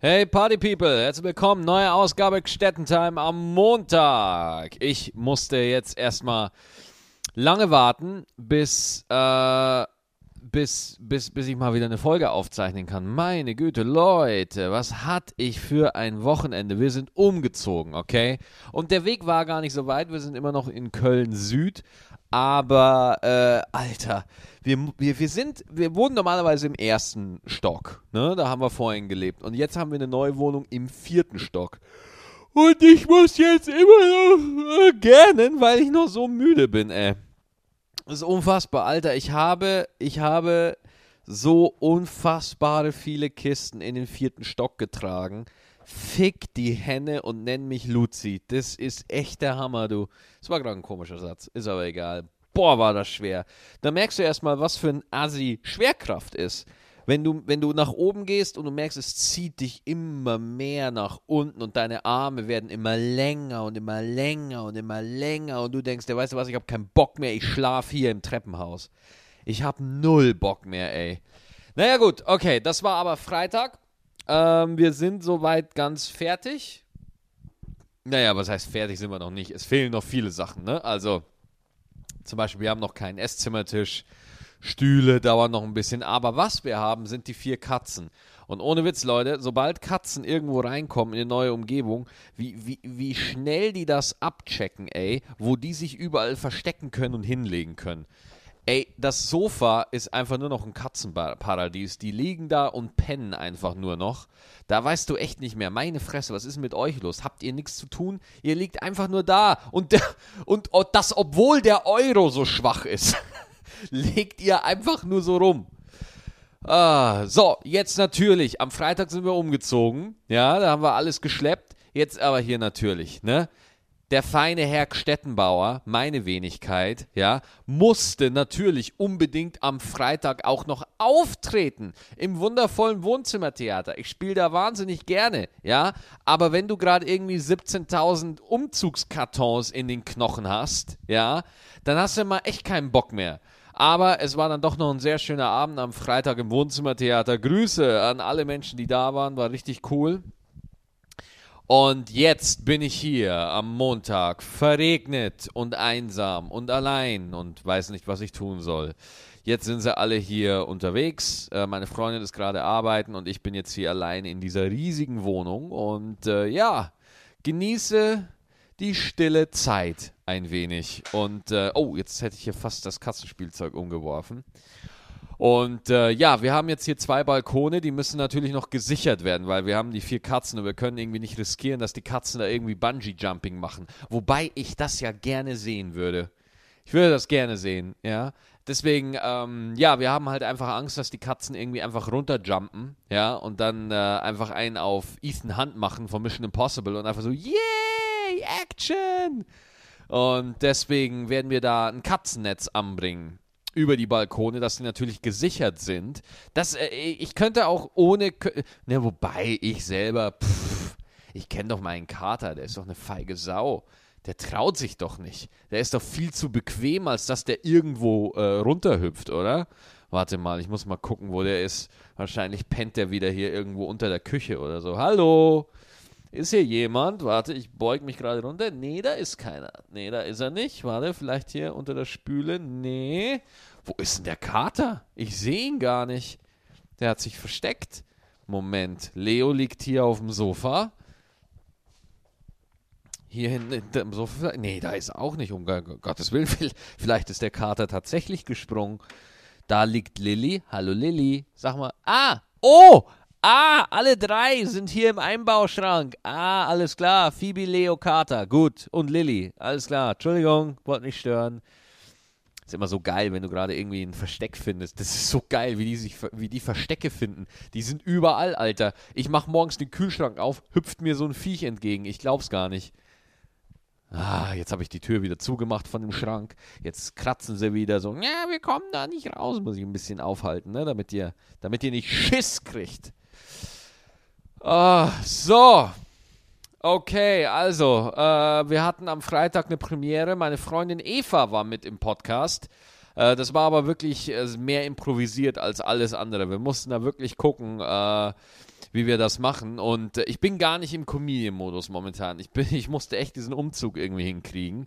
Hey Party People, herzlich willkommen, neue Ausgabe Gstettentime am Montag. Ich musste jetzt erstmal lange warten, bis, äh, bis, bis, bis ich mal wieder eine Folge aufzeichnen kann. Meine Güte, Leute, was hatte ich für ein Wochenende? Wir sind umgezogen, okay? Und der Weg war gar nicht so weit, wir sind immer noch in Köln Süd, aber, äh, Alter, wir, wir, wir sind, wir wohnen normalerweise im ersten Stock, ne? Da haben wir vorhin gelebt. Und jetzt haben wir eine neue Wohnung im vierten Stock. Und ich muss jetzt immer noch äh, gähnen, weil ich noch so müde bin, ey. Das ist unfassbar, Alter. Ich habe, ich habe so unfassbare viele Kisten in den vierten Stock getragen. Fick die Henne und nenn mich Luzi. Das ist echt der Hammer, du. Das war gerade ein komischer Satz, ist aber egal. Boah, war das schwer. Da merkst du erstmal, was für ein Assi Schwerkraft ist. Wenn du, wenn du nach oben gehst und du merkst, es zieht dich immer mehr nach unten und deine Arme werden immer länger und immer länger und immer länger und du denkst, der weißt du was, ich habe keinen Bock mehr, ich schlafe hier im Treppenhaus. Ich habe null Bock mehr, ey. Naja gut, okay, das war aber Freitag. Ähm, wir sind soweit ganz fertig. Naja, was heißt fertig sind wir noch nicht. Es fehlen noch viele Sachen, ne? Also, zum Beispiel, wir haben noch keinen Esszimmertisch. Stühle dauern noch ein bisschen. Aber was wir haben, sind die vier Katzen. Und ohne Witz, Leute, sobald Katzen irgendwo reinkommen in eine neue Umgebung, wie, wie, wie schnell die das abchecken, ey, wo die sich überall verstecken können und hinlegen können. Ey, das Sofa ist einfach nur noch ein Katzenparadies. Die liegen da und pennen einfach nur noch. Da weißt du echt nicht mehr. Meine Fresse, was ist mit euch los? Habt ihr nichts zu tun? Ihr liegt einfach nur da. Und, der, und, und das, obwohl der Euro so schwach ist, legt ihr einfach nur so rum. Ah, so, jetzt natürlich. Am Freitag sind wir umgezogen. Ja, da haben wir alles geschleppt. Jetzt aber hier natürlich, ne? der feine Herr Stettenbauer, meine Wenigkeit, ja, musste natürlich unbedingt am Freitag auch noch auftreten im wundervollen Wohnzimmertheater. Ich spiele da wahnsinnig gerne, ja, aber wenn du gerade irgendwie 17.000 Umzugskartons in den Knochen hast, ja, dann hast du mal echt keinen Bock mehr. Aber es war dann doch noch ein sehr schöner Abend am Freitag im Wohnzimmertheater. Grüße an alle Menschen, die da waren, war richtig cool. Und jetzt bin ich hier am Montag, verregnet und einsam und allein und weiß nicht, was ich tun soll. Jetzt sind sie alle hier unterwegs. Äh, meine Freundin ist gerade arbeiten und ich bin jetzt hier allein in dieser riesigen Wohnung. Und äh, ja, genieße die stille Zeit ein wenig. Und äh, oh, jetzt hätte ich hier fast das Katzenspielzeug umgeworfen. Und äh, ja, wir haben jetzt hier zwei Balkone, die müssen natürlich noch gesichert werden, weil wir haben die vier Katzen und wir können irgendwie nicht riskieren, dass die Katzen da irgendwie Bungee-Jumping machen. Wobei ich das ja gerne sehen würde. Ich würde das gerne sehen, ja. Deswegen, ähm, ja, wir haben halt einfach Angst, dass die Katzen irgendwie einfach runterjumpen, ja, und dann äh, einfach einen auf Ethan Hunt machen von Mission Impossible und einfach so, yay, Action! Und deswegen werden wir da ein Katzennetz anbringen über die Balkone, dass sie natürlich gesichert sind. Das, äh, ich könnte auch ohne, ne, wobei ich selber, pff, ich kenne doch meinen Kater, der ist doch eine feige Sau. Der traut sich doch nicht. Der ist doch viel zu bequem, als dass der irgendwo äh, runterhüpft, oder? Warte mal, ich muss mal gucken, wo der ist. Wahrscheinlich pennt der wieder hier irgendwo unter der Küche oder so. Hallo? Ist hier jemand? Warte, ich beug mich gerade runter. Nee, da ist keiner. Nee, da ist er nicht. Warte, vielleicht hier unter der Spüle. Nee. Wo ist denn der Kater? Ich sehe ihn gar nicht. Der hat sich versteckt. Moment, Leo liegt hier auf dem Sofa. Hier hinten im Sofa. Nee, da ist er auch nicht, um Gottes Willen. Vielleicht ist der Kater tatsächlich gesprungen. Da liegt Lilly. Hallo Lilly. Sag mal. Ah! Oh! Ah, alle drei sind hier im Einbauschrank. Ah, alles klar. Phoebe, Leo, Kater. Gut. Und Lilly. Alles klar. Entschuldigung, wollte nicht stören. Ist immer so geil, wenn du gerade irgendwie ein Versteck findest. Das ist so geil, wie die sich, wie die Verstecke finden. Die sind überall, Alter. Ich mach morgens den Kühlschrank auf, hüpft mir so ein Viech entgegen. Ich glaub's gar nicht. Ah, jetzt habe ich die Tür wieder zugemacht von dem Schrank. Jetzt kratzen sie wieder so. Ja, wir kommen da nicht raus. Muss ich ein bisschen aufhalten, ne? Damit ihr, damit ihr nicht Schiss kriegt. Ah, so. Okay, also, äh, wir hatten am Freitag eine Premiere. Meine Freundin Eva war mit im Podcast. Äh, das war aber wirklich äh, mehr improvisiert als alles andere. Wir mussten da wirklich gucken. Äh, wie wir das machen. Und äh, ich bin gar nicht im Comedian-Modus momentan. Ich, bin, ich musste echt diesen Umzug irgendwie hinkriegen.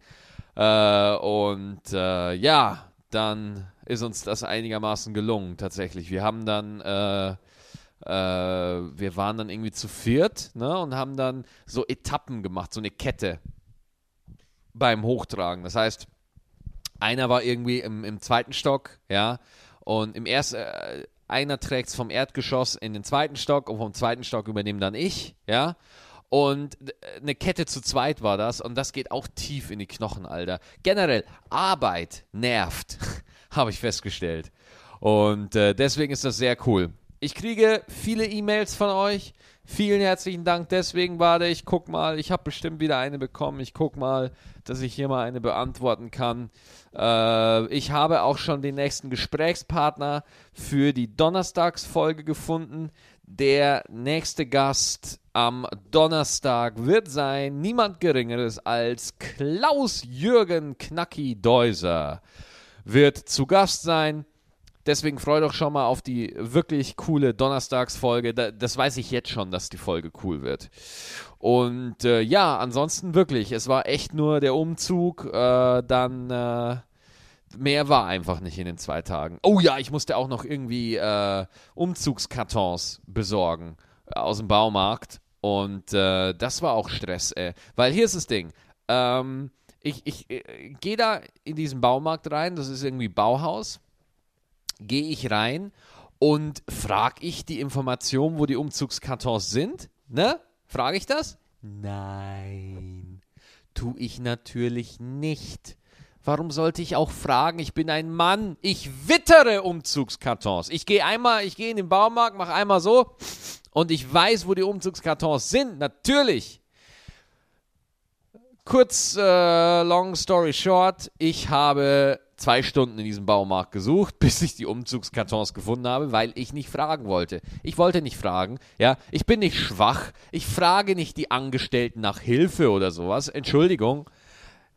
Äh, und ja, dann ist uns das einigermaßen gelungen, tatsächlich. Wir haben dann, äh, äh, wir waren dann irgendwie zu viert ne, und haben dann so Etappen gemacht, so eine Kette beim Hochtragen. Das heißt, einer war irgendwie im, im zweiten Stock, ja, und im ersten, äh, einer trägt es vom Erdgeschoss in den zweiten Stock und vom zweiten Stock übernehme dann ich, ja. Und eine Kette zu zweit war das und das geht auch tief in die Knochen, Alter. Generell, Arbeit nervt, habe ich festgestellt. Und äh, deswegen ist das sehr cool. Ich kriege viele E-Mails von euch. Vielen herzlichen Dank. Deswegen warte ich, guck mal, ich habe bestimmt wieder eine bekommen. Ich guck mal, dass ich hier mal eine beantworten kann. Äh, ich habe auch schon den nächsten Gesprächspartner für die Donnerstagsfolge gefunden. Der nächste Gast am Donnerstag wird sein niemand Geringeres als Klaus-Jürgen Knacki-Deuser. Wird zu Gast sein. Deswegen freut euch schon mal auf die wirklich coole Donnerstagsfolge. Das weiß ich jetzt schon, dass die Folge cool wird. Und äh, ja, ansonsten wirklich, es war echt nur der Umzug. Äh, dann äh, mehr war einfach nicht in den zwei Tagen. Oh ja, ich musste auch noch irgendwie äh, Umzugskartons besorgen aus dem Baumarkt. Und äh, das war auch Stress, ey. Weil hier ist das Ding. Ähm, ich, ich äh, gehe da in diesen Baumarkt rein, das ist irgendwie Bauhaus. Gehe ich rein und frage ich die Information, wo die Umzugskartons sind? Ne? Frage ich das? Nein. Tu ich natürlich nicht. Warum sollte ich auch fragen? Ich bin ein Mann. Ich wittere Umzugskartons. Ich gehe einmal, ich gehe in den Baumarkt, mache einmal so und ich weiß, wo die Umzugskartons sind. Natürlich. Kurz, äh, long story short, ich habe zwei Stunden in diesem Baumarkt gesucht, bis ich die Umzugskartons gefunden habe, weil ich nicht fragen wollte. Ich wollte nicht fragen, ja. Ich bin nicht schwach. Ich frage nicht die Angestellten nach Hilfe oder sowas. Entschuldigung.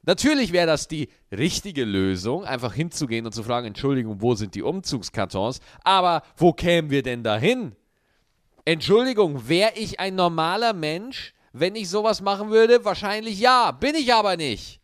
Natürlich wäre das die richtige Lösung, einfach hinzugehen und zu fragen, Entschuldigung, wo sind die Umzugskartons? Aber wo kämen wir denn dahin? Entschuldigung, wäre ich ein normaler Mensch, wenn ich sowas machen würde? Wahrscheinlich ja, bin ich aber nicht.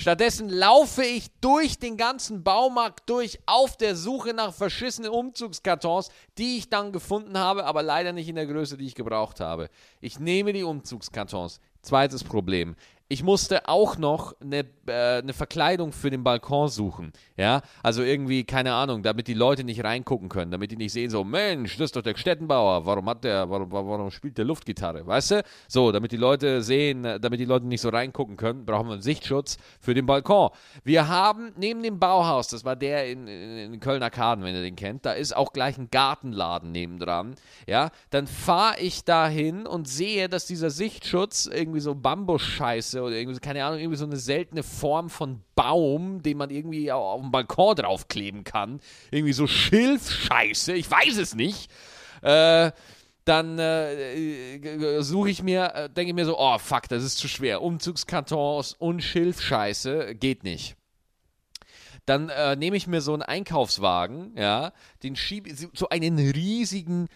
Stattdessen laufe ich durch den ganzen Baumarkt durch auf der Suche nach verschissenen Umzugskartons, die ich dann gefunden habe, aber leider nicht in der Größe, die ich gebraucht habe. Ich nehme die Umzugskartons. Zweites Problem ich musste auch noch eine, äh, eine Verkleidung für den Balkon suchen. Ja, also irgendwie, keine Ahnung, damit die Leute nicht reingucken können, damit die nicht sehen, so, Mensch, das ist doch der Stettenbauer, warum hat der, warum, warum spielt der Luftgitarre, weißt du? So, damit die Leute sehen, damit die Leute nicht so reingucken können, brauchen wir einen Sichtschutz für den Balkon. Wir haben neben dem Bauhaus, das war der in, in, in Kölner Kaden, wenn ihr den kennt, da ist auch gleich ein Gartenladen nebendran. Ja, dann fahre ich dahin und sehe, dass dieser Sichtschutz irgendwie so Bambusscheiße Pflanze oder irgendwie, keine Ahnung, irgendwie so eine seltene Form von Baum, den man irgendwie auf dem Balkon draufkleben kann. Irgendwie so Schilfscheiße, ich weiß es nicht. Äh, dann äh, suche ich mir, äh, denke ich mir so, oh fuck, das ist zu schwer. Umzugskartons und Schilfscheiße geht nicht. Dann äh, nehme ich mir so einen Einkaufswagen, ja, den schiebe so einen riesigen,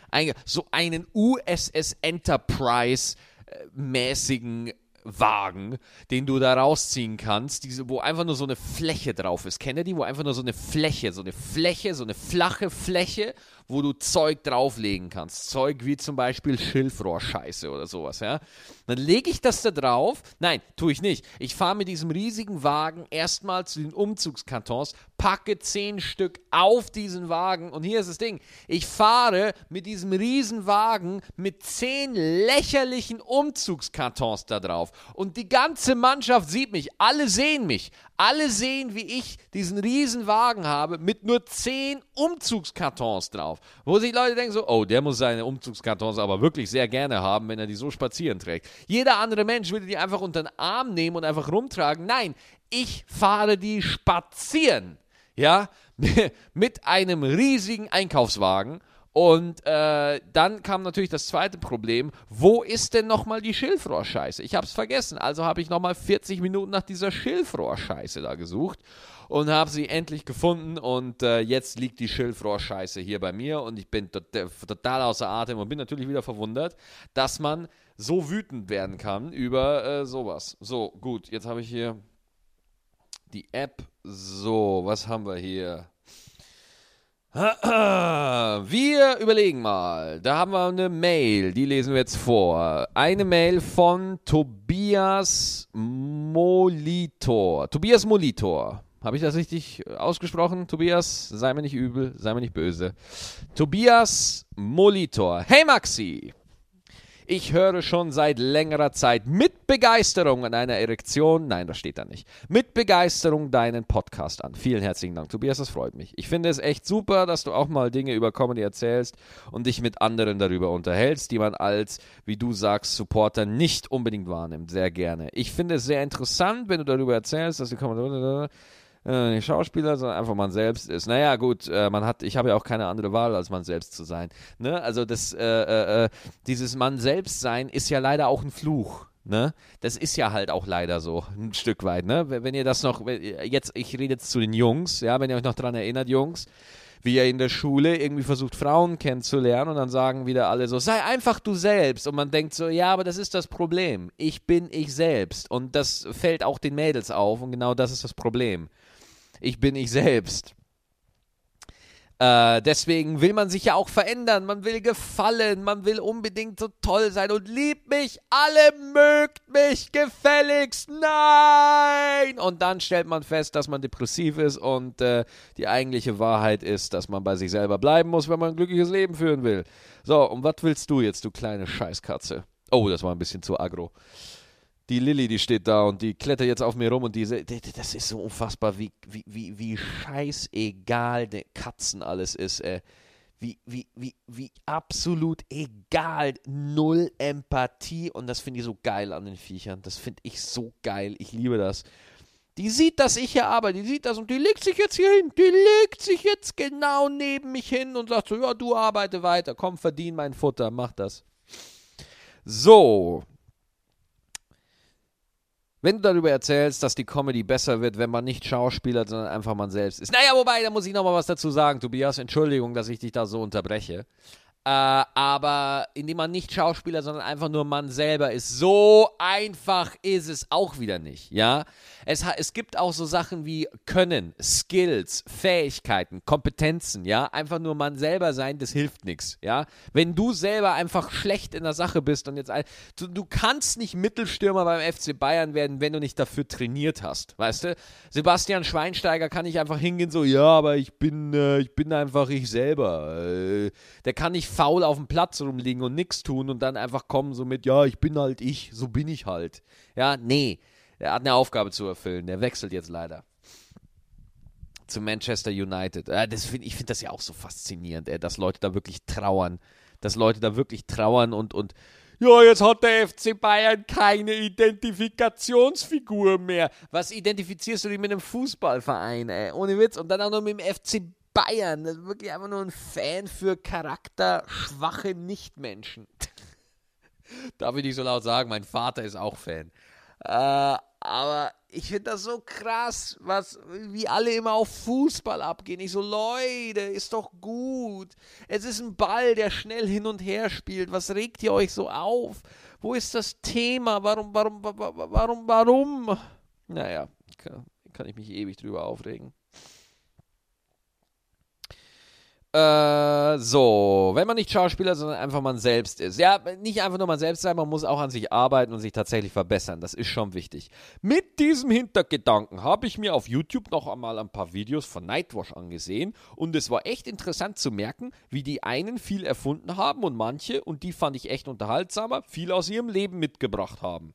so einen USS Enterprise äh, mäßigen Wagen, den du da rausziehen kannst, diese, wo einfach nur so eine Fläche drauf ist. Kennt ihr die? Wo einfach nur so eine Fläche, so eine Fläche, so eine flache Fläche wo du Zeug drauflegen kannst. Zeug wie zum Beispiel Schilfrohrscheiße oder sowas, ja. Dann lege ich das da drauf. Nein, tue ich nicht. Ich fahre mit diesem riesigen Wagen erstmal zu den Umzugskartons, packe zehn Stück auf diesen Wagen und hier ist das Ding. Ich fahre mit diesem riesen Wagen mit zehn lächerlichen Umzugskartons da drauf und die ganze Mannschaft sieht mich. Alle sehen mich. Alle sehen, wie ich diesen riesen Wagen habe mit nur zehn Umzugskartons drauf. Wo sich Leute denken so, oh, der muss seine Umzugskartons aber wirklich sehr gerne haben, wenn er die so spazieren trägt. Jeder andere Mensch würde die einfach unter den Arm nehmen und einfach rumtragen. Nein, ich fahre die spazieren. Ja, mit einem riesigen Einkaufswagen Und äh, dann kam natürlich das zweite Problem, wo ist denn nochmal die Schilfrohrscheiße? Ich habe es vergessen, also habe ich nochmal 40 Minuten nach dieser Schilfrohrscheiße da gesucht und habe sie endlich gefunden und äh, jetzt liegt die Schilfrohrscheiße hier bei mir und ich bin total außer Atem und bin natürlich wieder verwundert, dass man so wütend werden kann über äh, sowas. So, gut, jetzt habe ich hier die App. So, was haben wir hier? Wir überlegen mal. Da haben wir eine Mail, die lesen wir jetzt vor. Eine Mail von Tobias Molitor. Tobias Molitor. Habe ich das richtig ausgesprochen? Tobias, sei mir nicht übel, sei mir nicht böse. Tobias Molitor. Hey Maxi! Ich höre schon seit längerer Zeit mit Begeisterung an einer Erektion, nein, das steht da nicht, mit Begeisterung deinen Podcast an. Vielen herzlichen Dank, Tobias, das freut mich. Ich finde es echt super, dass du auch mal Dinge über Comedy erzählst und dich mit anderen darüber unterhältst, die man als, wie du sagst, Supporter nicht unbedingt wahrnimmt. Sehr gerne. Ich finde es sehr interessant, wenn du darüber erzählst, dass die Comedy äh, Schauspieler, sondern einfach man selbst ist. Naja, gut, äh, man hat, ich habe ja auch keine andere Wahl, als man selbst zu sein. Ne? Also das, äh, äh, äh dieses Mann selbst sein ist ja leider auch ein Fluch. Ne? Das ist ja halt auch leider so, ein Stück weit, ne? Wenn ihr das noch, jetzt, ich rede jetzt zu den Jungs, ja, wenn ihr euch noch daran erinnert, Jungs, wie ihr in der Schule irgendwie versucht, Frauen kennenzulernen und dann sagen wieder alle so, sei einfach du selbst. Und man denkt so, ja, aber das ist das Problem. Ich bin ich selbst. Und das fällt auch den Mädels auf und genau das ist das Problem ich bin ich selbst. Äh, deswegen will man sich ja auch verändern, man will gefallen, man will unbedingt so toll sein und liebt mich, alle mögt mich gefälligst, nein! Und dann stellt man fest, dass man depressiv ist und äh, die eigentliche Wahrheit ist, dass man bei sich selber bleiben muss, wenn man ein glückliches Leben führen will. So, und was willst du jetzt, du kleine Scheißkatze? Oh, das war ein bisschen zu aggro die Lilly, die steht da und die klettert jetzt auf mir rum und diese, das ist so unfassbar, wie, wie, wie, wie scheißegal der Katzen alles ist, ey. Wie, wie, wie, wie absolut egal, null Empathie und das finde ich so geil an den Viechern. Das finde ich so geil, ich liebe das. Die sieht, dass ich hier arbeite, die sieht das und die legt sich jetzt hier hin. Die legt sich jetzt genau neben mich hin und sagt so, ja, du arbeite weiter, komm, verdien mein Futter, mach das. So, wenn du darüber erzählst, dass die Comedy besser wird, wenn man nicht Schauspieler, sondern einfach man selbst ist. Naja, wobei, da muss ich noch mal was dazu sagen, Tobias. Entschuldigung, dass ich dich da so unterbreche. Äh, aber indem man nicht Schauspieler, sondern einfach nur Mann selber ist. So einfach ist es auch wieder nicht, ja. Es, es gibt auch so Sachen wie Können, Skills, Fähigkeiten, Kompetenzen, ja. Einfach nur Mann selber sein, das hilft nichts, ja. Wenn du selber einfach schlecht in der Sache bist und jetzt, du, du kannst nicht Mittelstürmer beim FC Bayern werden, wenn du nicht dafür trainiert hast, weißt du. Sebastian Schweinsteiger kann nicht einfach hingehen so, ja, aber ich bin, äh, ich bin einfach ich selber. Äh, der kann nicht faul auf dem Platz rumliegen und nichts tun und dann einfach kommen so mit, ja, ich bin halt ich, so bin ich halt. Ja, nee, er hat eine Aufgabe zu erfüllen, der wechselt jetzt leider zu Manchester United. Ja, das find, ich finde das ja auch so faszinierend, ey, dass Leute da wirklich trauern, dass Leute da wirklich trauern und, und ja, jetzt hat der FC Bayern keine Identifikationsfigur mehr. Was identifizierst du dich mit einem Fußballverein, ey? Ohne Witz. Und dann auch noch mit dem FC Bayern. Das ist wirklich einfach nur ein Fan für charakterschwache Nichtmenschen. Darf ich nicht so laut sagen, mein Vater ist auch Fan. Äh, aber ich finde das so krass, was, wie alle immer auf Fußball abgehen. Ich so, Leute, ist doch gut. Es ist ein Ball, der schnell hin und her spielt. Was regt ihr euch so auf? Wo ist das Thema? Warum, warum, warum, warum? Naja, kann, kann ich mich ewig drüber aufregen. Äh, so, wenn man nicht Schauspieler, sondern einfach man selbst ist. Ja, nicht einfach nur man selbst sein, man muss auch an sich arbeiten und sich tatsächlich verbessern. Das ist schon wichtig. Mit diesem Hintergedanken habe ich mir auf YouTube noch einmal ein paar Videos von Nightwash angesehen und es war echt interessant zu merken, wie die einen viel erfunden haben und manche, und die fand ich echt unterhaltsamer, viel aus ihrem Leben mitgebracht haben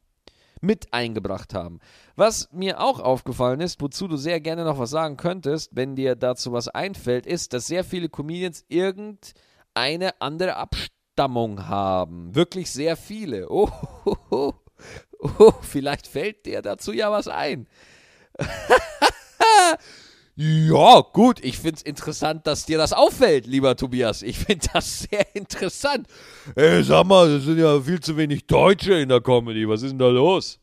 mit eingebracht haben. Was mir auch aufgefallen ist, wozu du sehr gerne noch was sagen könntest, wenn dir dazu was einfällt, ist, dass sehr viele Comedians irgendeine andere Abstammung haben. Wirklich sehr viele. Oh, oh, oh, oh vielleicht fällt dir dazu ja was ein. Ja, gut, ich finde es interessant, dass dir das auffällt, lieber Tobias. Ich finde das sehr interessant. Ey, sag mal, es sind ja viel zu wenig Deutsche in der Comedy. Was ist denn da los?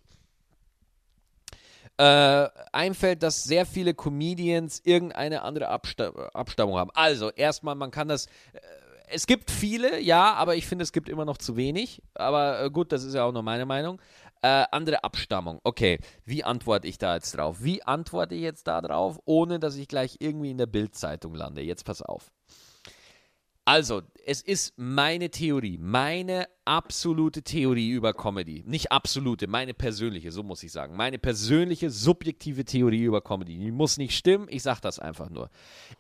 Äh, einfällt, dass sehr viele Comedians irgendeine andere Absta Abstammung haben. Also, erstmal, man kann das. Äh, es gibt viele, ja, aber ich finde, es gibt immer noch zu wenig. Aber äh, gut, das ist ja auch nur meine Meinung. Äh, andere Abstammung. Okay, wie antworte ich da jetzt drauf? Wie antworte ich jetzt da drauf, ohne dass ich gleich irgendwie in der Bildzeitung lande? Jetzt pass auf. Also, es ist meine Theorie, meine absolute Theorie über Comedy. Nicht absolute, meine persönliche, so muss ich sagen. Meine persönliche, subjektive Theorie über Comedy. Die muss nicht stimmen, ich sage das einfach nur.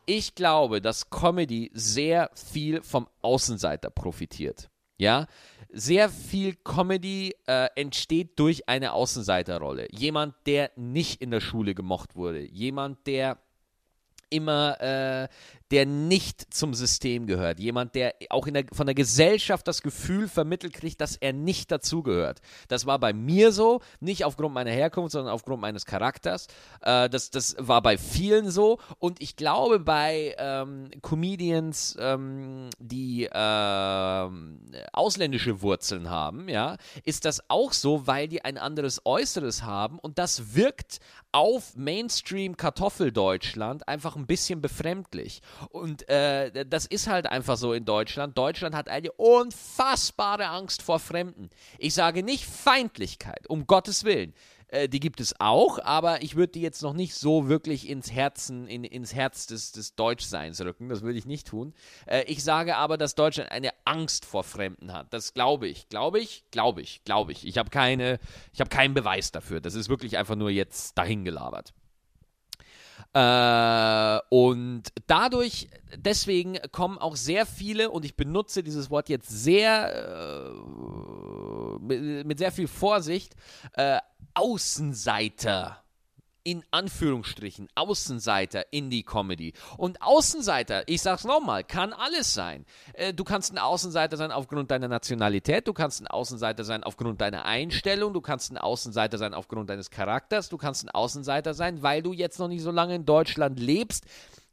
Ich glaube, dass Comedy sehr viel vom Außenseiter profitiert. Ja, sehr viel Comedy äh, entsteht durch eine Außenseiterrolle. Jemand, der nicht in der Schule gemocht wurde. Jemand, der immer äh, der nicht zum System gehört. Jemand, der auch der, von der Gesellschaft das Gefühl vermittelt kriegt, dass er nicht dazugehört. Das war bei mir so, nicht aufgrund meiner Herkunft, sondern aufgrund meines Charakters. Äh, das, das war bei vielen so. Und ich glaube, bei ähm, Comedians, ähm, die äh, ausländische Wurzeln haben, ja, ist das auch so, weil die ein anderes Äußeres haben und das wirkt auf Mainstream Kartoffeldeutschland einfach ein bisschen befremdlich. Und äh, das ist halt einfach so in Deutschland. Deutschland hat eine unfassbare Angst vor Fremden. Ich sage nicht Feindlichkeit, um Gottes Willen. Äh, die gibt es auch, aber ich würde die jetzt noch nicht so wirklich ins Herzen, in, ins Herz des, des Deutschseins rücken. Das würde ich nicht tun. Äh, ich sage aber, dass Deutschland eine Angst vor Fremden hat. Das glaube ich. Glaube ich, glaube ich, glaube ich. Ich habe keine, ich habe keinen Beweis dafür. Das ist wirklich einfach nur jetzt dahingelabert. Äh, und dadurch, deswegen kommen auch sehr viele, und ich benutze dieses Wort jetzt sehr, äh, mit, mit, sehr viel Vorsicht, äh, Außenseiter in Anführungsstrichen Außenseiter in die Comedy. Und Außenseiter, ich sag's nochmal, kann alles sein. Äh, du kannst ein Außenseiter sein aufgrund deiner Nationalität, du kannst ein Außenseiter sein aufgrund deiner Einstellung, du kannst ein Außenseiter sein aufgrund deines Charakters, du kannst ein Außenseiter sein, weil du jetzt noch nicht so lange in Deutschland lebst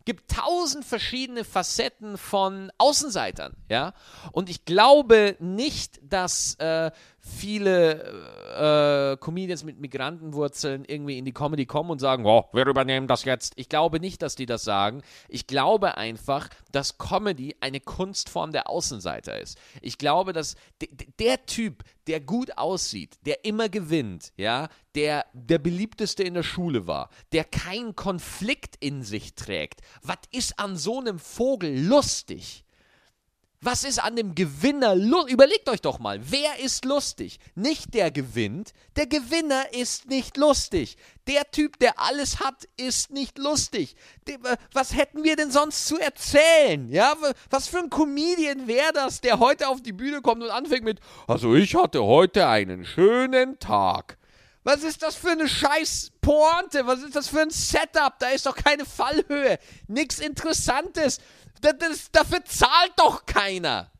gibt tausend verschiedene Facetten von Außenseitern, ja. Und ich glaube nicht, dass äh, viele äh, Comedians mit Migrantenwurzeln irgendwie in die Comedy kommen und sagen, oh, wir übernehmen das jetzt. Ich glaube nicht, dass die das sagen. Ich glaube einfach, dass Comedy eine Kunstform der Außenseiter ist. Ich glaube, dass der Typ, der gut aussieht, der immer gewinnt, ja, der der beliebteste in der Schule war, der keinen Konflikt in sich trägt. Was ist an so einem Vogel lustig? Was ist an dem Gewinner lustig? Überlegt euch doch mal, wer ist lustig? Nicht der gewinnt. Der Gewinner ist nicht lustig. Der Typ, der alles hat, ist nicht lustig. Was hätten wir denn sonst zu erzählen? Ja, was für ein Comedian wäre das, der heute auf die Bühne kommt und anfängt mit, also ich hatte heute einen schönen Tag. Was ist das für eine scheiß Pointe? Was ist das für ein Setup? Da ist doch keine Fallhöhe. Nichts Interessantes. Das, dafür zahlt doch keiner.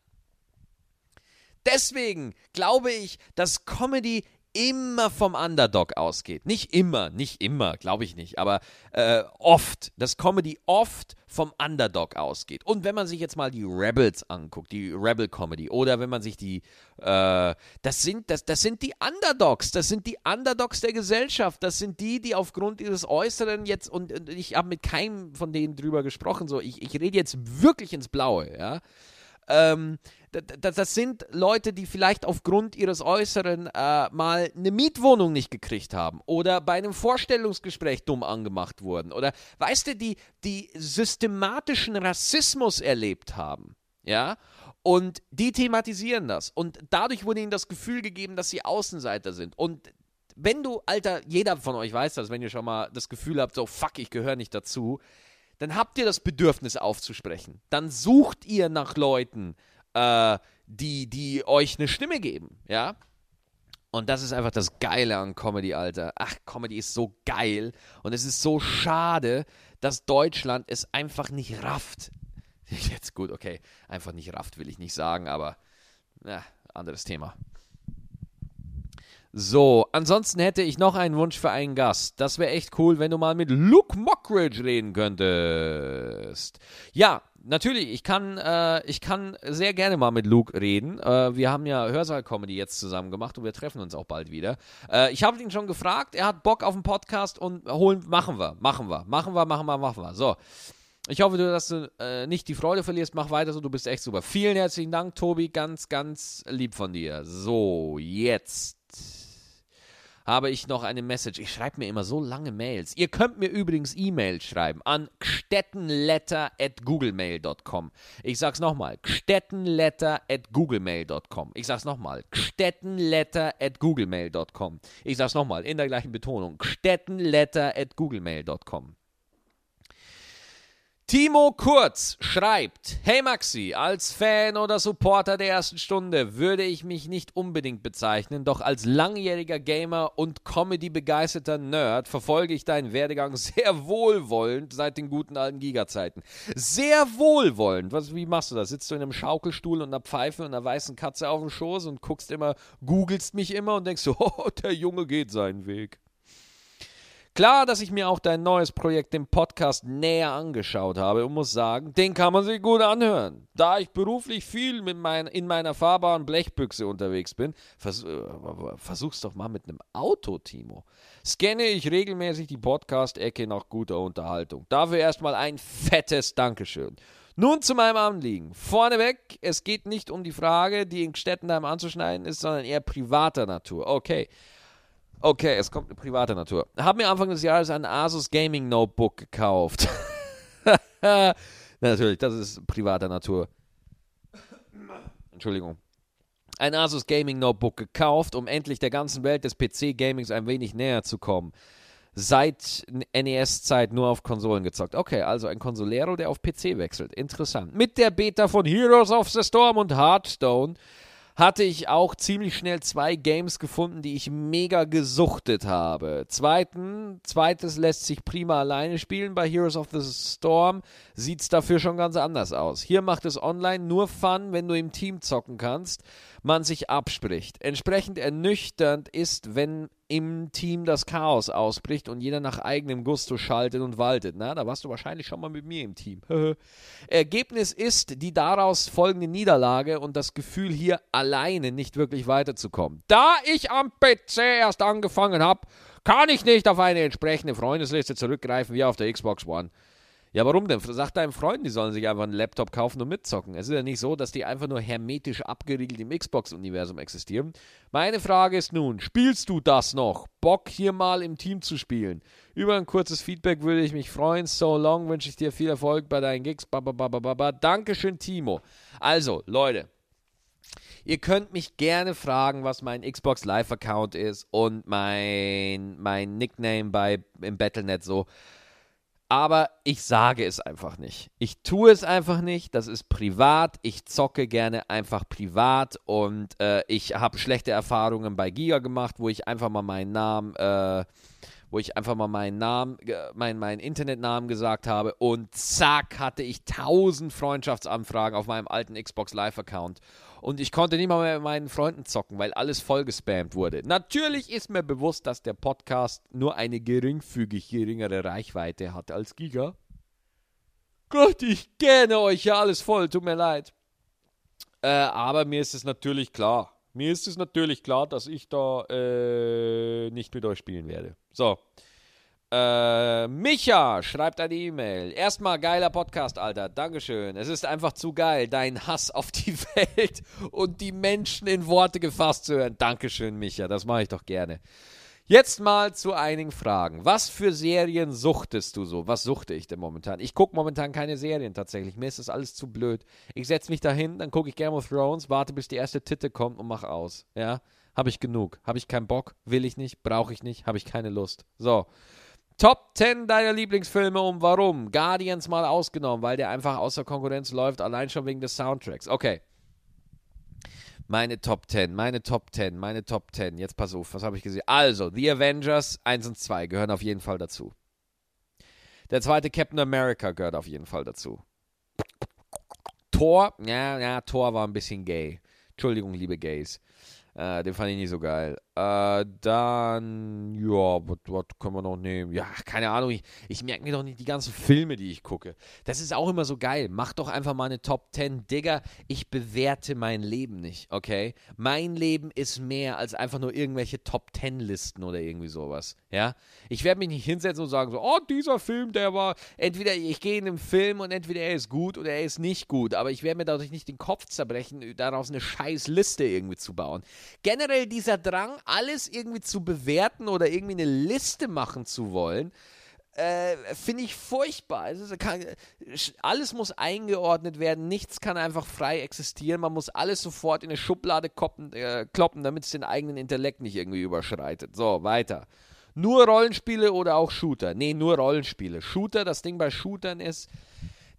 Deswegen glaube ich, dass Comedy immer vom Underdog ausgeht. Nicht immer, nicht immer, glaube ich nicht, aber äh, oft, dass Comedy oft vom Underdog ausgeht. Und wenn man sich jetzt mal die Rebels anguckt, die Rebel Comedy, oder wenn man sich die, äh, das sind, das, das sind die Underdogs, das sind die Underdogs der Gesellschaft, das sind die, die aufgrund ihres Äußeren jetzt, und, und ich habe mit keinem von denen drüber gesprochen, so, ich, ich rede jetzt wirklich ins Blaue, ja. Ähm, das, das, sind Leute, die vielleicht aufgrund ihres Äußeren äh, mal eine Mietwohnung nicht gekriegt haben oder bei einem Vorstellungsgespräch dumm angemacht wurden oder, weißt du, die, die systematischen Rassismus erlebt haben. Ja, und die thematisieren das. Und dadurch wurde ihnen das Gefühl gegeben, dass sie Außenseiter sind. Und wenn du, Alter, jeder von euch weiß das, wenn ihr schon mal das Gefühl habt, so, fuck, ich gehöre nicht dazu, dann habt ihr das Bedürfnis aufzusprechen. Dann sucht ihr nach Leuten, äh, die, die euch eine Stimme geben, ja. Und das ist einfach das Geile an Comedy, Alter. Ach, Comedy ist so geil. Und es ist so schade, dass Deutschland es einfach nicht rafft. Jetzt gut, okay. Einfach nicht rafft, will ich nicht sagen, aber na, anderes Thema. So, ansonsten hätte ich noch einen Wunsch für einen Gast. Das wäre echt cool, wenn du mal mit Luke Mockridge reden könntest. Ja, natürlich, ich kann, äh, ich kann sehr gerne mal mit Luke reden. Äh, wir haben ja Hörsaal-Comedy jetzt zusammen gemacht und wir treffen uns auch bald wieder. Äh, ich habe ihn schon gefragt, er hat Bock auf einen Podcast und holen, machen wir, machen wir, machen wir, machen wir, machen wir. So. Ich hoffe, dass du äh, nicht die Freude verlierst. Mach weiter so, du bist echt super. Vielen herzlichen Dank, Tobi. Ganz, ganz lieb von dir. So, jetzt habe ich noch eine Message. Ich schreibe mir immer so lange Mails. Ihr könnt mir übrigens E-Mails schreiben an gstettenletter@googlemail.com. Ich sag's nochmal, gstettenletter@googlemail.com. Ich sag's nochmal, gstettenletter@googlemail.com. Ich sag's nochmal in der gleichen Betonung, gstettenletter@googlemail.com. Timo Kurz schreibt: Hey Maxi, als Fan oder Supporter der ersten Stunde würde ich mich nicht unbedingt bezeichnen, doch als langjähriger Gamer und Comedy-begeisterter Nerd verfolge ich deinen Werdegang sehr wohlwollend seit den guten alten Giga-Zeiten. Sehr wohlwollend. Was, wie machst du das? Sitzt du in einem Schaukelstuhl und einer Pfeife und einer weißen Katze auf dem Schoß und guckst immer, googelst mich immer und denkst so, oh, der Junge geht seinen Weg. Klar, dass ich mir auch dein neues Projekt, den Podcast, näher angeschaut habe und muss sagen, den kann man sich gut anhören. Da ich beruflich viel mein, in meiner fahrbaren Blechbüchse unterwegs bin, vers äh, versuch's doch mal mit einem Auto, Timo. Scanne ich regelmäßig die Podcast-Ecke nach guter Unterhaltung. Dafür erstmal ein fettes Dankeschön. Nun zu meinem Anliegen. Vorneweg, es geht nicht um die Frage, die in Stettenheim anzuschneiden ist, sondern eher privater Natur. Okay. Okay, es kommt eine private Natur. Habe mir Anfang des Jahres ein Asus Gaming Notebook gekauft. Na, natürlich, das ist privater Natur. Entschuldigung. Ein Asus Gaming Notebook gekauft, um endlich der ganzen Welt des PC-Gamings ein wenig näher zu kommen. Seit NES-Zeit nur auf Konsolen gezockt. Okay, also ein Consolero, der auf PC wechselt. Interessant. Mit der Beta von Heroes of the Storm und Hearthstone hatte ich auch ziemlich schnell zwei Games gefunden, die ich mega gesuchtet habe. Zweiten, zweites lässt sich prima alleine spielen. Bei Heroes of the Storm sieht es dafür schon ganz anders aus. Hier macht es online nur Fun, wenn du im Team zocken kannst, man sich abspricht. Entsprechend ernüchternd ist, wenn im Team das Chaos ausbricht und jeder nach eigenem Gusto schaltet und waltet. Na, da warst du wahrscheinlich schon mal mit mir im Team. Ergebnis ist die daraus folgende Niederlage und das Gefühl, hier alleine nicht wirklich weiterzukommen. Da ich am PC erst angefangen habe, kann ich nicht auf eine entsprechende Freundesliste zurückgreifen wie auf der Xbox One. Ja, warum denn? Sag deinen Freunden, die sollen sich einfach einen Laptop kaufen und mitzocken. Es ist ja nicht so, dass die einfach nur hermetisch abgeriegelt im Xbox-Universum existieren. Meine Frage ist nun, spielst du das noch? Bock hier mal im Team zu spielen? Über ein kurzes Feedback würde ich mich freuen. So long wünsche ich dir viel Erfolg bei deinen Gigs. Bababababa. Dankeschön, Timo. Also, Leute, Ihr könnt mich gerne fragen, was mein Xbox Live-Account ist und mein, mein Nickname bei, im Battlenet so aber ich sage es einfach nicht. Ich tue es einfach nicht. Das ist privat. Ich zocke gerne einfach privat und äh, ich habe schlechte Erfahrungen bei Giga gemacht, wo ich einfach mal meinen Namen, äh, wo ich einfach mal meinen Namen, meinen, meinen Internetnamen gesagt habe und zack hatte ich tausend Freundschaftsanfragen auf meinem alten Xbox Live Account und ich konnte nicht mal mehr mit meinen Freunden zocken, weil alles vollgespammt wurde. Natürlich ist mir bewusst, dass der Podcast nur eine geringfügig geringere Reichweite hat als Giga. Gott, ich kenne euch ja alles voll, tut mir leid. Äh, aber mir ist es natürlich klar. Mir ist es natürlich klar, dass ich da äh, nicht mit euch spielen werde. So. Äh, Micha schreibt eine E-Mail. Erstmal geiler Podcast, Alter. Dankeschön. Es ist einfach zu geil, deinen Hass auf die Welt und die Menschen in Worte gefasst zu hören. Dankeschön, Micha. Das mache ich doch gerne. Jetzt mal zu einigen Fragen. Was für Serien suchtest du so? Was suchte ich denn momentan? Ich gucke momentan keine Serien tatsächlich. Mir ist das alles zu blöd. Ich setze mich dahin, dann gucke ich Game of Thrones, warte bis die erste Titte kommt und mach aus. Ja? Habe ich genug. Habe ich keinen Bock? Will ich nicht? Brauche ich nicht? Habe ich keine Lust. So. Top 10 deiner Lieblingsfilme und warum? Guardians mal ausgenommen, weil der einfach außer Konkurrenz läuft, allein schon wegen des Soundtracks. Okay. Meine Top 10, meine Top 10, meine Top 10. Jetzt pass auf, was habe ich gesehen? Also, The Avengers 1 und 2 gehören auf jeden Fall dazu. Der zweite Captain America gehört auf jeden Fall dazu. Thor, ja, ja, Thor war ein bisschen gay. Entschuldigung, liebe Gays. Äh, den fand ich nicht so geil. Äh, dann, ja, was können wir noch nehmen? Ja, keine Ahnung. Ich, ich merke mir doch nicht die ganzen Filme, die ich gucke. Das ist auch immer so geil. Mach doch einfach mal eine Top 10. Digga, ich bewerte mein Leben nicht, okay? Mein Leben ist mehr als einfach nur irgendwelche Top 10 Listen oder irgendwie sowas, ja? Ich werde mich nicht hinsetzen und sagen so, oh, dieser Film, der war, entweder ich gehe in einen Film und entweder er ist gut oder er ist nicht gut, aber ich werde mir dadurch nicht den Kopf zerbrechen, daraus eine scheiß Liste irgendwie zu bauen. Generell dieser Drang, alles irgendwie zu bewerten oder irgendwie eine Liste machen zu wollen, äh, finde ich furchtbar. Kann, alles muss eingeordnet werden, nichts kann einfach frei existieren. Man muss alles sofort in eine Schublade koppen, äh, kloppen, damit es den eigenen Intellekt nicht irgendwie überschreitet. So, weiter. Nur Rollenspiele oder auch Shooter? Nee, nur Rollenspiele. Shooter, das Ding bei Shootern ist,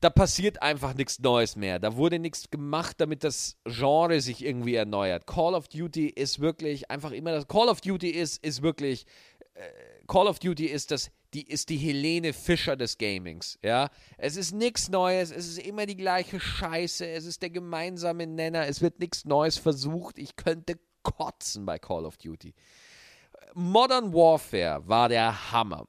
da passiert einfach nichts Neues mehr. Da wurde nichts gemacht, damit das Genre sich irgendwie erneuert. Call of Duty ist wirklich einfach immer das. Call of Duty ist, ist wirklich. Äh, Call of Duty ist das, die ist die Helene Fischer des Gamings, ja. Es ist nichts Neues, es ist immer die gleiche Scheiße, es ist der gemeinsame Nenner, es wird nichts Neues versucht. Ich könnte kotzen bei Call of Duty. Modern Warfare war der Hammer.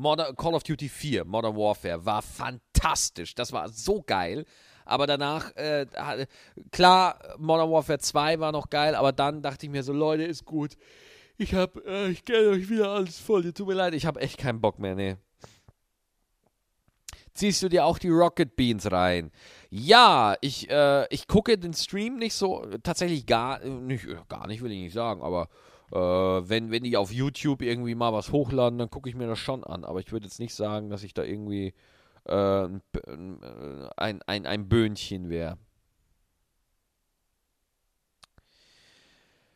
Modern, Call of Duty 4, Modern Warfare, war fantastisch. Das war so geil. Aber danach, äh, klar, Modern Warfare 2 war noch geil, aber dann dachte ich mir so, Leute, ist gut. Ich hab, äh, ich kenne euch wieder alles voll. Tut mir leid, ich habe echt keinen Bock mehr, nee. Ziehst du dir auch die Rocket Beans rein? Ja, ich, äh, ich gucke den Stream nicht so, tatsächlich gar nicht, gar nicht will ich nicht sagen, aber äh, wenn, wenn die auf YouTube irgendwie mal was hochladen, dann gucke ich mir das schon an. Aber ich würde jetzt nicht sagen, dass ich da irgendwie äh, ein, ein, ein Böhnchen wäre.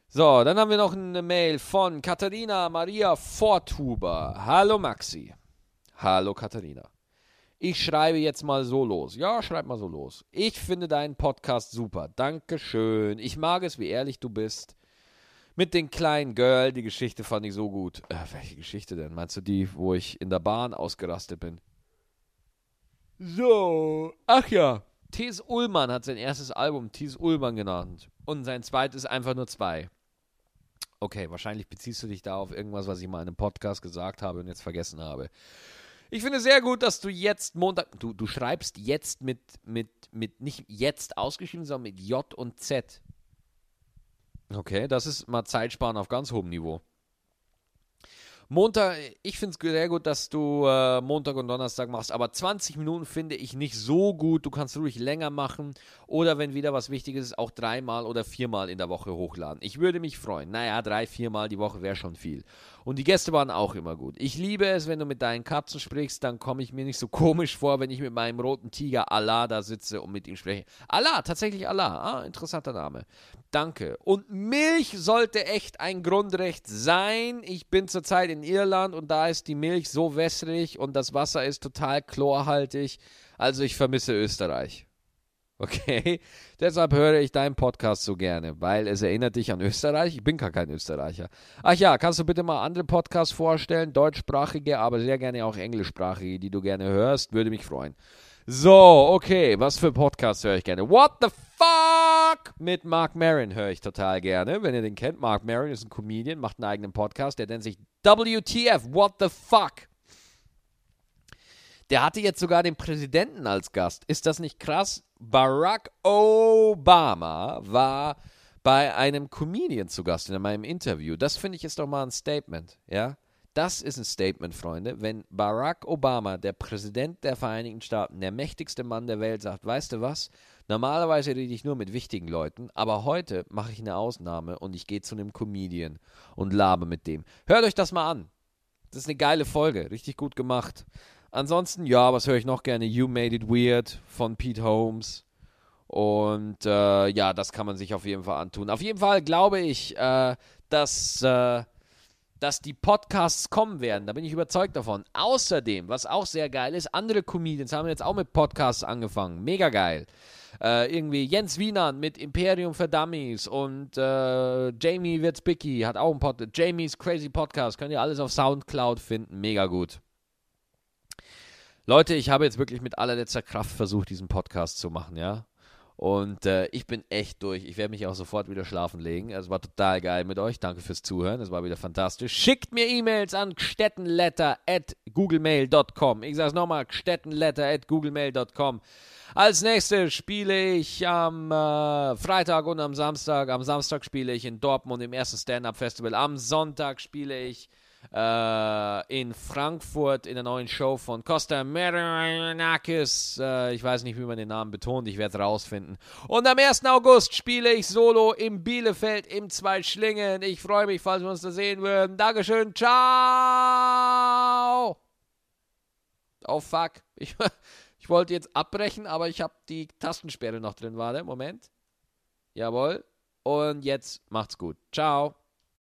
So, dann haben wir noch eine Mail von Katharina Maria Forthuber. Hallo Maxi. Hallo Katharina. Ich schreibe jetzt mal so los. Ja, schreib mal so los. Ich finde deinen Podcast super. Dankeschön. Ich mag es, wie ehrlich du bist. Mit den kleinen Girl, die Geschichte fand ich so gut. Äh, welche Geschichte denn? Meinst du die, wo ich in der Bahn ausgerastet bin? So, ach ja. Thies Ullmann hat sein erstes Album Thies Ullmann genannt. Und sein zweites einfach nur zwei. Okay, wahrscheinlich beziehst du dich da auf irgendwas, was ich mal in einem Podcast gesagt habe und jetzt vergessen habe. Ich finde sehr gut, dass du jetzt Montag. Du, du schreibst jetzt mit, mit, mit nicht jetzt ausgeschrieben, sondern mit J und Z. Okay, das ist mal Zeitsparen auf ganz hohem Niveau. Montag, ich finde es sehr gut, dass du äh, Montag und Donnerstag machst, aber 20 Minuten finde ich nicht so gut. Du kannst ruhig länger machen oder wenn wieder was Wichtiges ist, auch dreimal oder viermal in der Woche hochladen. Ich würde mich freuen. Naja, drei, viermal die Woche wäre schon viel. Und die Gäste waren auch immer gut. Ich liebe es, wenn du mit deinen Katzen sprichst, dann komme ich mir nicht so komisch vor, wenn ich mit meinem roten Tiger Allah da sitze und mit ihm spreche. Allah, tatsächlich Allah. Ah, interessanter Name. Danke. Und Milch sollte echt ein Grundrecht sein. Ich bin zurzeit in Irland und da ist die Milch so wässrig und das Wasser ist total chlorhaltig. Also ich vermisse Österreich. Okay? Deshalb höre ich deinen Podcast so gerne, weil es erinnert dich an Österreich. Ich bin gar kein Österreicher. Ach ja, kannst du bitte mal andere Podcasts vorstellen? Deutschsprachige, aber sehr gerne auch englischsprachige, die du gerne hörst. Würde mich freuen. So, okay, was für Podcasts höre ich gerne? What the fuck? Mit Mark Marin höre ich total gerne. Wenn ihr den kennt, Mark Marin ist ein Comedian, macht einen eigenen Podcast, der nennt sich WTF, What the fuck? Der hatte jetzt sogar den Präsidenten als Gast. Ist das nicht krass? Barack Obama war bei einem Comedian zu Gast in meinem Interview. Das finde ich ist doch mal ein Statement, ja? Das ist ein Statement, Freunde. Wenn Barack Obama, der Präsident der Vereinigten Staaten, der mächtigste Mann der Welt, sagt, weißt du was? Normalerweise rede ich nur mit wichtigen Leuten, aber heute mache ich eine Ausnahme und ich gehe zu einem Comedian und labe mit dem. Hört euch das mal an. Das ist eine geile Folge, richtig gut gemacht. Ansonsten, ja, was höre ich noch gerne? You Made It Weird von Pete Holmes. Und äh, ja, das kann man sich auf jeden Fall antun. Auf jeden Fall glaube ich, äh, dass äh, dass die Podcasts kommen werden. Da bin ich überzeugt davon. Außerdem, was auch sehr geil ist, andere Comedians haben jetzt auch mit Podcasts angefangen. Mega geil. Äh, irgendwie Jens Wienand mit Imperium für Dummies und äh, Jamie Witzbicki hat auch einen Podcast. Jamies Crazy Podcast. Könnt ihr alles auf Soundcloud finden. Mega gut. Leute, ich habe jetzt wirklich mit allerletzter Kraft versucht, diesen Podcast zu machen, ja. Und äh, ich bin echt durch. Ich werde mich auch sofort wieder schlafen legen. Es war total geil mit euch. Danke fürs Zuhören. Es war wieder fantastisch. Schickt mir E-Mails an stettenletter at googlemail.com. Ich sage es nochmal, stettenletter at googlemail.com. Als nächstes spiele ich am äh, Freitag und am Samstag. Am Samstag spiele ich in Dortmund im ersten Stand-Up-Festival. Am Sonntag spiele ich äh, in Frankfurt in der neuen Show von Costa Marinakis. Äh, ich weiß nicht, wie man den Namen betont, ich werde es rausfinden. Und am 1. August spiele ich solo im Bielefeld im Zweischlingen. Ich freue mich, falls wir uns da sehen würden. Dankeschön, ciao! Oh fuck, ich, ich wollte jetzt abbrechen, aber ich habe die Tastensperre noch drin. Warte, Moment. Jawohl. Und jetzt macht's gut. Ciao.